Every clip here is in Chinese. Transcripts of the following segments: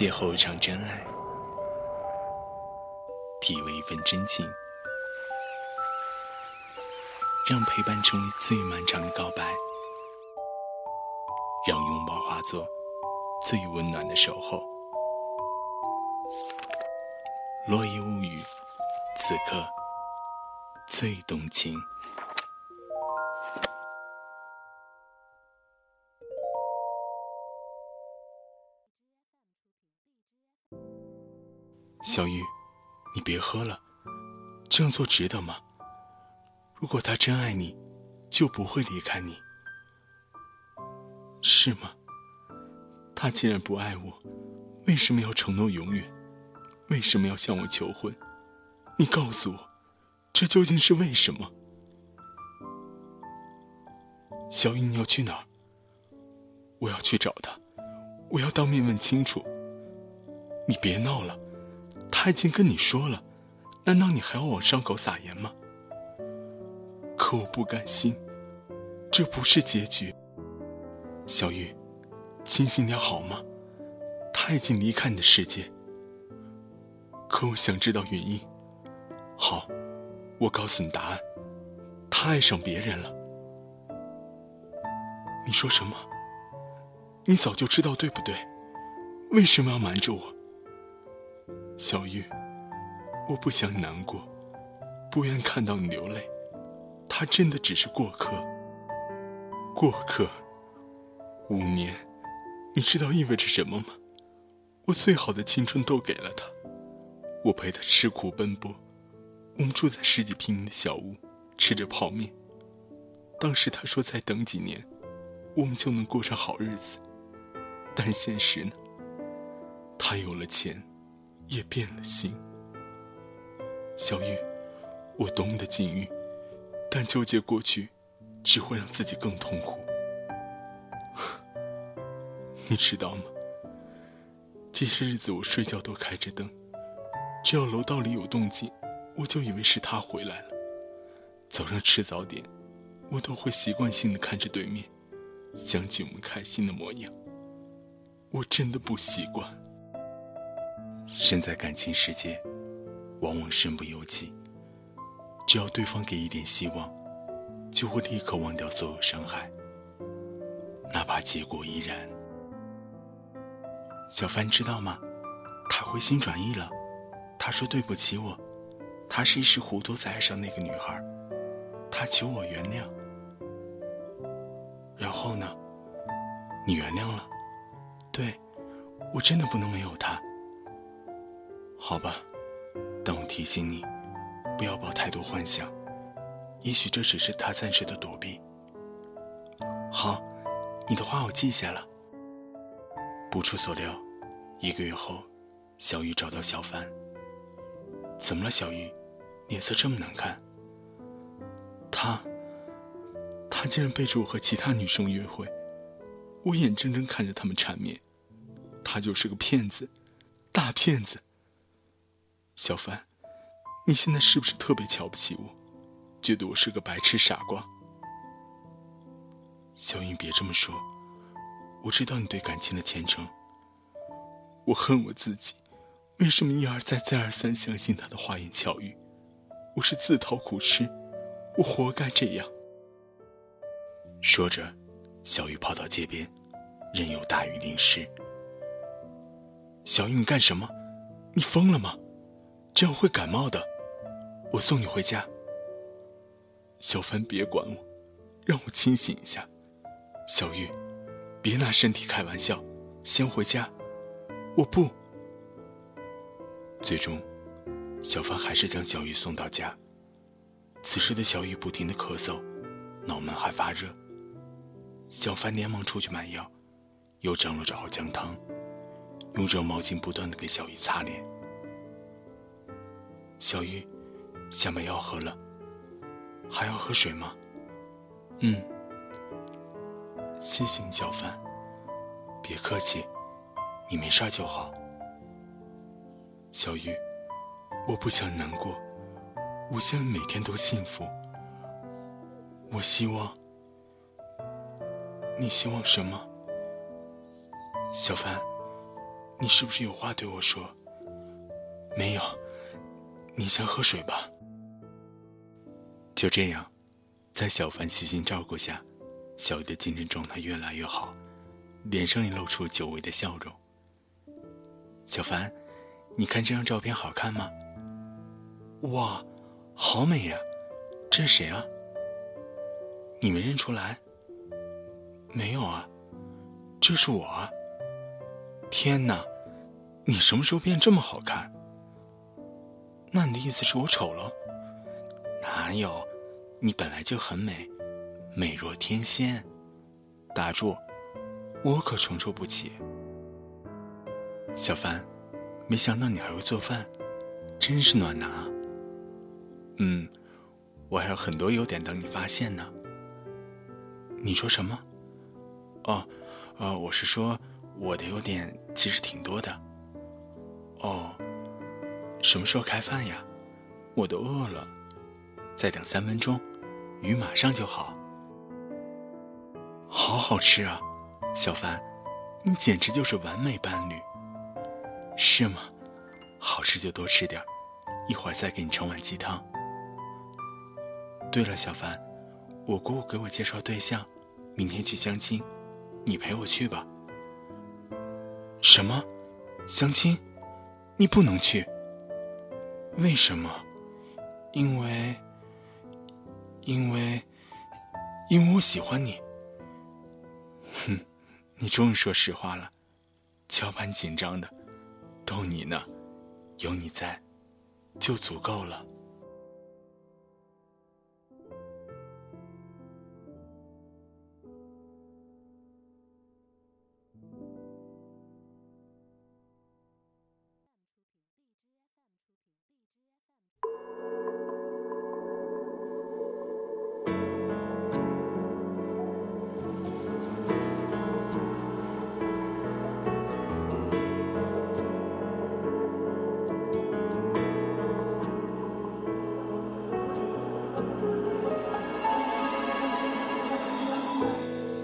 邂逅一场真爱，体味一份真情，让陪伴成为最漫长的告白，让拥抱化作最温暖的守候。落叶物语，此刻最动情。小玉，你别喝了，这样做值得吗？如果他真爱你，就不会离开你，是吗？他既然不爱我，为什么要承诺永远？为什么要向我求婚？你告诉我，这究竟是为什么？小玉，你要去哪儿？我要去找他，我要当面问清楚。你别闹了。他已经跟你说了，难道你还要往伤口撒盐吗？可我不甘心，这不是结局。小玉，清醒点好吗？他已经离开你的世界。可我想知道原因。好，我告诉你答案。他爱上别人了。你说什么？你早就知道对不对？为什么要瞒着我？小玉，我不想你难过，不愿看到你流泪。他真的只是过客。过客。五年，你知道意味着什么吗？我最好的青春都给了他，我陪他吃苦奔波。我们住在十几平米的小屋，吃着泡面。当时他说再等几年，我们就能过上好日子。但现实呢？他有了钱。也变了心，小玉，我懂你的境遇，但纠结过去，只会让自己更痛苦。你知道吗？这些日子我睡觉都开着灯，只要楼道里有动静，我就以为是他回来了。早上吃早点，我都会习惯性的看着对面，想起我们开心的模样。我真的不习惯。身在感情世界，往往身不由己。只要对方给一点希望，就会立刻忘掉所有伤害，哪怕结果依然。小帆知道吗？他回心转意了。他说对不起我，他是一时糊涂才爱上那个女孩。他求我原谅。然后呢？你原谅了？对，我真的不能没有他。好吧，但我提醒你，不要抱太多幻想。也许这只是他暂时的躲避。好，你的话我记下了。不出所料，一个月后，小雨找到小凡。怎么了，小雨？脸色这么难看。他，他竟然背着我和其他女生约会，我眼睁睁看着他们缠绵。他就是个骗子，大骗子。小凡，你现在是不是特别瞧不起我，觉得我是个白痴傻瓜？小云，别这么说，我知道你对感情的虔诚。我恨我自己，为什么一而再、再而三相信他的花言巧语？我是自讨苦吃，我活该这样。说着，小雨跑到街边，任由大雨淋湿。小雨，你干什么？你疯了吗？这样会感冒的，我送你回家。小凡，别管我，让我清醒一下。小玉，别拿身体开玩笑，先回家。我不。最终，小凡还是将小玉送到家。此时的小玉不停的咳嗽，脑门还发热。小凡连忙出去买药，又张罗着熬姜汤，用热毛巾不断的给小玉擦脸。小玉，想把药喝了，还要喝水吗？嗯，谢谢你，小凡。别客气，你没事就好。小玉，我不想难过，我想每天都幸福。我希望，你希望什么？小凡，你是不是有话对我说？没有，你先喝水吧。就这样，在小凡细心照顾下，小鱼的精神状态越来越好，脸上也露出久违的笑容。小凡，你看这张照片好看吗？哇，好美呀！这是谁啊？你没认出来？没有啊，这是我啊！天哪，你什么时候变这么好看？那你的意思是我丑了？哪有，你本来就很美，美若天仙。打住，我可承受不起。小凡，没想到你还会做饭，真是暖男啊！嗯，我还有很多优点等你发现呢。你说什么？哦，呃，我是说我的优点其实挺多的。哦，什么时候开饭呀？我都饿了。再等三分钟，鱼马上就好。好好吃啊，小凡，你简直就是完美伴侣。是吗？好吃就多吃点一会儿再给你盛碗鸡汤。对了，小凡，我姑姑给我介绍对象，明天去相亲。你陪我去吧。什么？相亲？你不能去。为什么？因为……因为……因为我喜欢你。哼，你终于说实话了，乔盘紧张的，逗你呢，有你在，就足够了。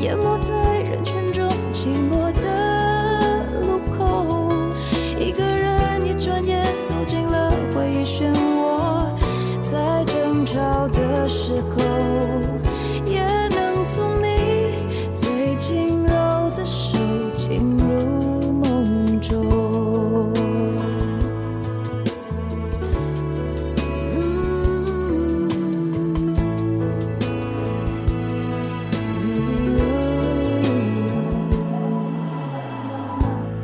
淹没在人群中，寂寞的路口，一个人一转眼走进了回忆漩涡，在争吵的时候。也能从你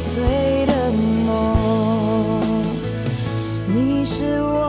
碎的梦。你是我